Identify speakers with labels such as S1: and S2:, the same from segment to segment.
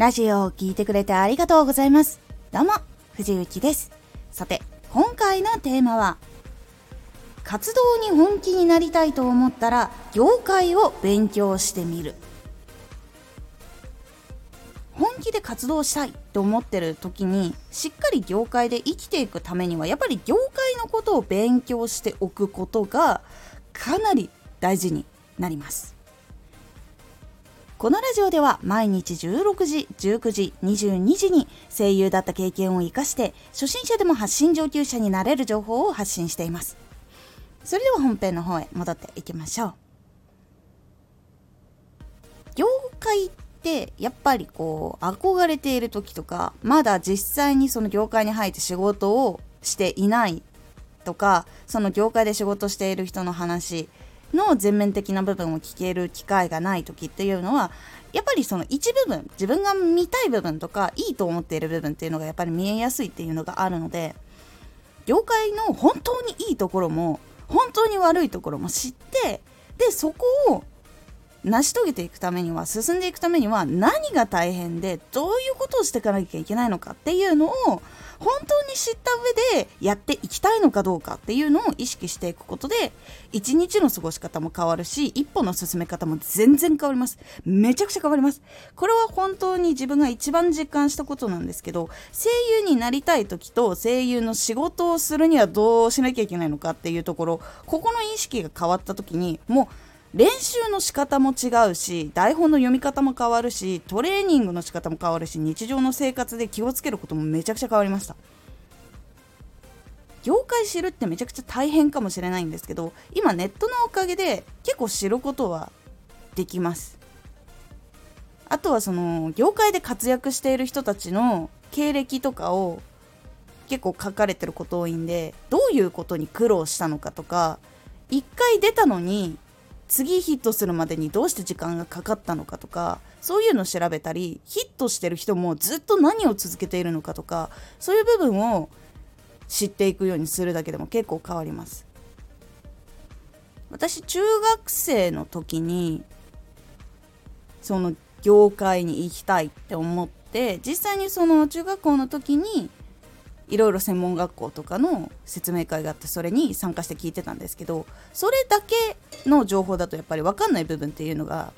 S1: ラジオを聴いてくれてありがとうございます。どうも、藤幸です。さて、今回のテーマは、活動に本気になりたいと思ったら、業界を勉強してみる。本気で活動したいと思ってる時にしっかり業界で生きていくためにはやっぱり業界のことを勉強しておくことがかなり大事になりますこのラジオでは毎日16時、19時、22時に声優だった経験を活かして初心者でも発信上級者になれる情報を発信しています。それでは本編の方へ戻っていきましょう。業界ってやっぱりこう憧れている時とかまだ実際にその業界に入って仕事をしていないとかその業界で仕事している人の話の全面的な部分を聞ける機会がない時っていうのはやっぱりその一部分自分が見たい部分とかいいと思っている部分っていうのがやっぱり見えやすいっていうのがあるので業界の本当にいいところも本当に悪いところも知ってでそこを成し遂げていくためには進んでいくためには何が大変でどういうことをしていかなきゃいけないのかっていうのを本当に知った上でやっていきたいのかどうかっていうのを意識していくことで一日の過ごし方も変わるし一歩の進め方も全然変わります。めちゃくちゃ変わります。これは本当に自分が一番実感したことなんですけど声優になりたい時と声優の仕事をするにはどうしなきゃいけないのかっていうところここの意識が変わった時にもう練習の仕方も違うし台本の読み方も変わるしトレーニングの仕方も変わるし日常の生活で気をつけることもめちゃくちゃ変わりました。業界知るってめちゃくちゃ大変かもしれないんですけど今ネットのおかげで結構知ることはできます。あとはその業界で活躍している人たちの経歴とかを結構書かれてること多いんでどういうことに苦労したのかとか1回出たのに次ヒットするまでにどうして時間がかかったのかとかそういうのを調べたりヒットしてる人もずっと何を続けているのかとかそういう部分を知っていくようにするだけでも結構変わります。私中学生の時にその業界に行きたいって思って実際にその中学校の時にいろいろ専門学校とかの説明会があってそれに参加して聞いてたんですけどそれだけの情報だとやっぱり分かんない部分っていうのが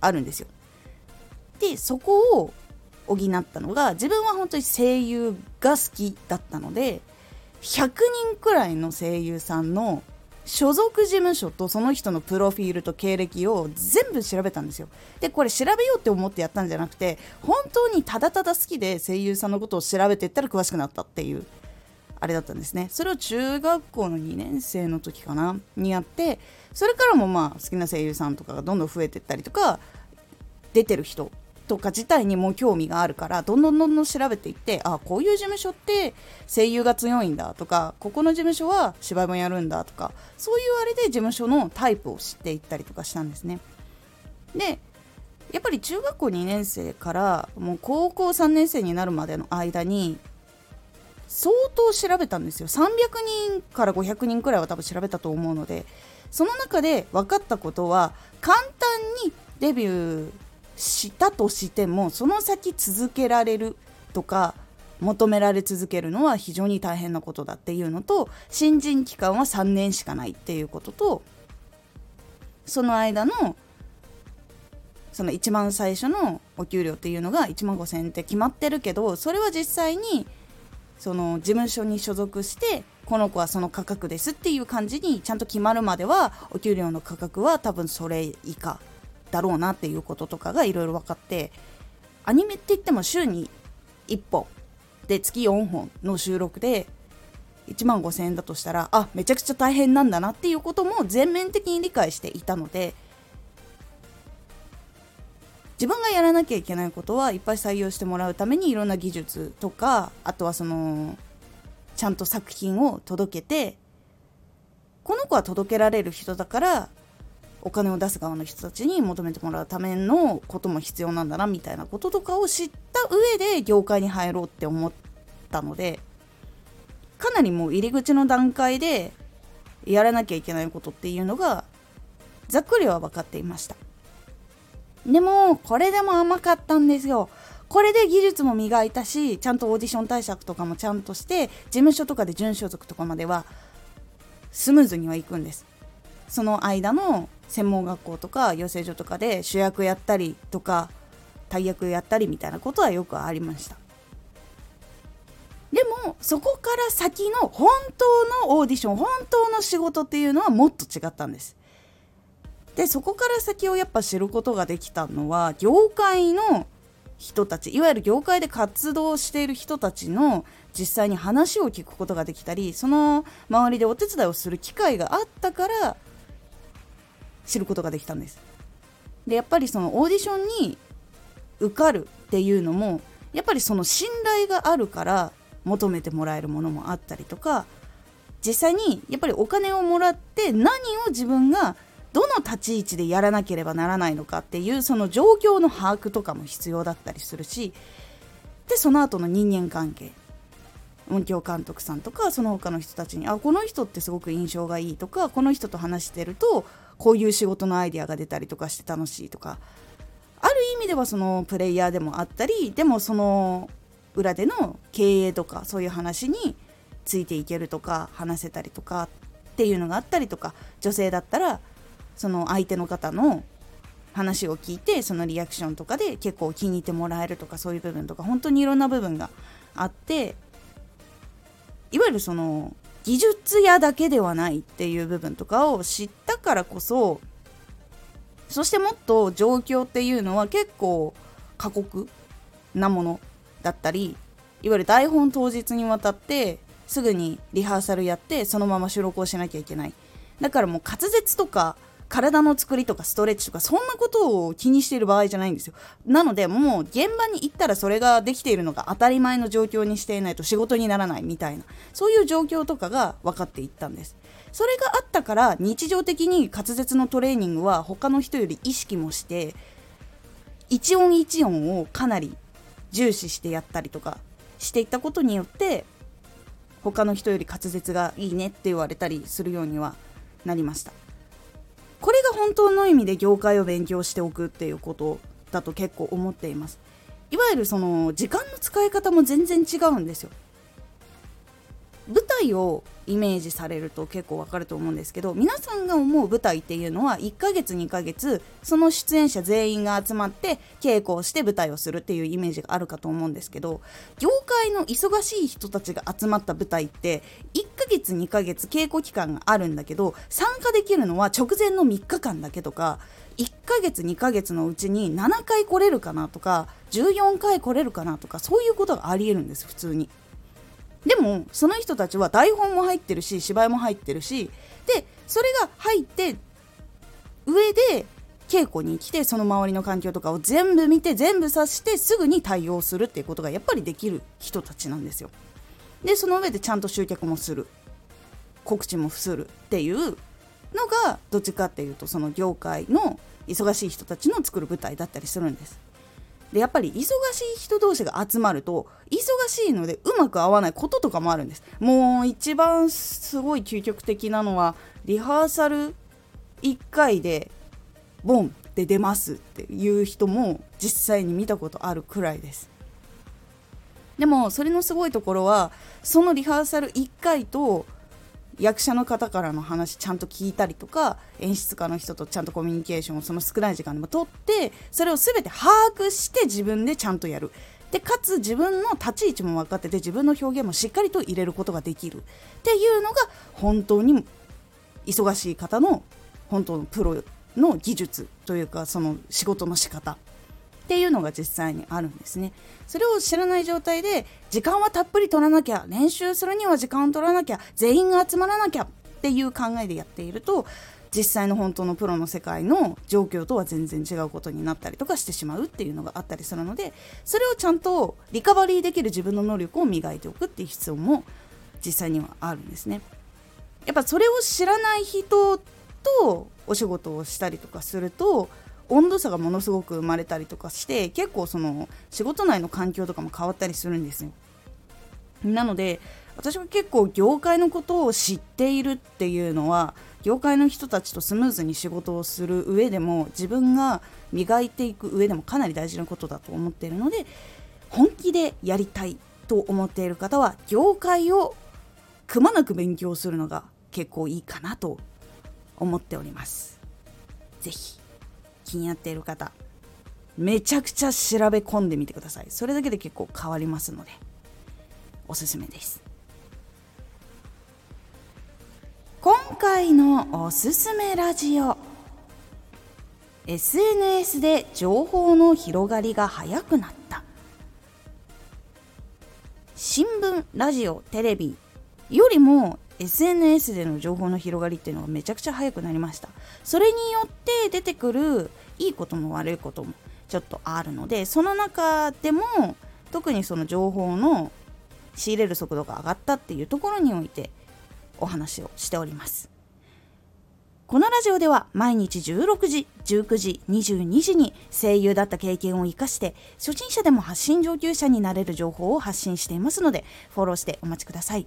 S1: あるんですよ。でそこを補ったのが自分は本当に声優が好きだったので100人くらいの声優さんの所属事務所とその人のプロフィールと経歴を全部調べたんですよ。で、これ調べようって思ってやったんじゃなくて、本当にただただ好きで声優さんのことを調べていったら詳しくなったっていう、あれだったんですね。それを中学校の2年生の時かなにやって、それからもまあ好きな声優さんとかがどんどん増えていったりとか、出てる人とか自体にも興味があるからどんどんどんどん調べていってあこういう事務所って声優が強いんだとかここの事務所は芝居もやるんだとかそういうあれで事務所のタイプを知っていったりとかしたんですね。でやっぱり中学校2年生からもう高校3年生になるまでの間に相当調べたんですよ300人から500人くらいは多分調べたと思うのでその中で分かったことは簡単にデビューしたとしてもその先続けられるとか求められ続けるのは非常に大変なことだっていうのと新人期間は3年しかないっていうこととその間のその一番最初のお給料っていうのが1万5000円って決まってるけどそれは実際にその事務所に所属してこの子はその価格ですっていう感じにちゃんと決まるまではお給料の価格は多分それ以下だろうなっていうこととかがいろいろ分かってアニメって言っても週に1本で月4本の収録で1万5000円だとしたらあめちゃくちゃ大変なんだなっていうことも全面的に理解していたので自分がやらなきゃいけないことはいっぱい採用してもらうためにいろんな技術とかあとはそのちゃんと作品を届けてこの子は届けられる人だからお金を出す側の人たちに求めてもらうためのことも必要なんだなみたいなこととかを知った上で業界に入ろうって思ったのでかなりもう入り口の段階でやらなきゃいけないことっていうのがざっくりは分かっていました。でもこれでも甘かったんですよ。これで技術も磨いたしちゃんとオーディション対策とかもちゃんとして事務所とかで準所属とかまではスムーズにはいくんです。その間の専門学校とか養成所とかで主役やったりとか大役やったりみたいなことはよくありました。でもそこから先の本当のオーディション本当の仕事っていうのはもっと違ったんです。でそこから先をやっぱ知ることができたのは業界の人たちいわゆる業界で活動している人たちの実際に話を聞くことができたりその周りでお手伝いをする機会があったから知ることができたんです。でやっぱりそのオーディションに受かるっていうのもやっぱりその信頼があるから求めてもらえるものもあったりとか実際にやっぱりお金をもらって何を自分がどの立ち位置でやらなければならないのかっていうその状況の把握とかも必要だったりするしでその後の人間関係音響監督さんとかその他の人たちにあこの人ってすごく印象がいいとかこの人と話してるとこういう仕事のアイデアが出たりとかして楽しいとか。ある意味ではそのプレイヤーでもあったりでもその裏での経営とかそういう話についていけるとか話せたりとかっていうのがあったりとか女性だったらその相手の方の話を聞いてそのリアクションとかで結構気に入ってもらえるとかそういう部分とか本当にいろんな部分があっていわゆるその技術屋だけではないっていう部分とかを知っからこそそしてもっと状況っていうのは結構過酷なものだったりいわゆる台本当日にわたってすぐにリハーサルやってそのまま収録をしなきゃいけない。だからもう滑舌とか体の作りとかストレッチとかそんなことを気にしている場合じゃないんですよ。なのでもう現場に行ったらそれができているのが当たり前の状況にしていないと仕事にならないみたいなそういう状況とかが分かっていったんです。それがあったから日常的に滑舌のトレーニングは他の人より意識もして一音一音をかなり重視してやったりとかしていったことによって他の人より滑舌がいいねって言われたりするようにはなりました。これが本当の意味で業界を勉強しておくっていうことだと結構思っています。いわゆるその時間の使い方も全然違うんですよ。舞台をイメージされると結構わかると思うんですけど皆さんが思う舞台っていうのは1ヶ月2ヶ月その出演者全員が集まって稽古をして舞台をするっていうイメージがあるかと思うんですけど業界の忙しい人たちが集まった舞台って1ヶ月2ヶ月稽古期間があるんだけど参加できるのは直前の3日間だけとか1ヶ月2ヶ月のうちに7回来れるかなとか14回来れるかなとかそういうことがありえるんです普通に。でもその人たちは台本も入ってるし芝居も入ってるしでそれが入って上で稽古に来てその周りの環境とかを全部見て全部察してすぐに対応するっていうことがやっぱりできる人たちなんですよ。でその上でちゃんと集客もする告知もするっていうのがどっちかっていうとその業界の忙しい人たちの作る舞台だったりするんです。でやっぱり忙しい人同士が集まると忙しいのでうまく合わないこととかもあるんです。もう一番すごい究極的なのはリハーサル1回でボンって出ますっていう人も実際に見たことあるくらいです。でもそれのすごいところはそのリハーサル1回と役者の方からの話ちゃんと聞いたりとか演出家の人とちゃんとコミュニケーションをその少ない時間でも取ってそれを全て把握して自分でちゃんとやる。でかつ自分の立ち位置も分かってて自分の表現もしっかりと入れることができる。っていうのが本当に忙しい方の本当のプロの技術というかその仕事の仕方。っていうのが実際にあるんですねそれを知らない状態で時間はたっぷり取らなきゃ練習するには時間を取らなきゃ全員が集まらなきゃっていう考えでやっていると実際の本当のプロの世界の状況とは全然違うことになったりとかしてしまうっていうのがあったりするのでそれをちゃんとリカバリーできる自分の能力を磨いておくっていう必要も実際にはあるんですね。やっぱそれを知らない人とお仕事をしたりとかすると温度差がものすごく生まれたりとかして結構その仕事内の環境とかも変わったりするんですよ。なので私は結構業界のことを知っているっていうのは業界の人たちとスムーズに仕事をする上でも自分が磨いていく上でもかなり大事なことだと思っているので本気でやりたいと思っている方は業界をくまなく勉強するのが結構いいかなと思っております。是非気になっている方めちゃくちゃ調べ込んでみてください。それだけで結構変わりますのでおすすめです。今回のおすすめラジオ SNS で情報の広がりが早くなった。新聞ラジオテレビよりも SNS での情報の広がりっていうのがめちゃくちゃ早くなりましたそれによって出てくるいいことも悪いこともちょっとあるのでその中でも特にその情報の仕入れる速度が上がったっていうところにおいてお話をしておりますこのラジオでは毎日16時、19時、22時に声優だった経験を生かして初心者でも発信上級者になれる情報を発信していますのでフォローしてお待ちください。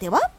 S1: では？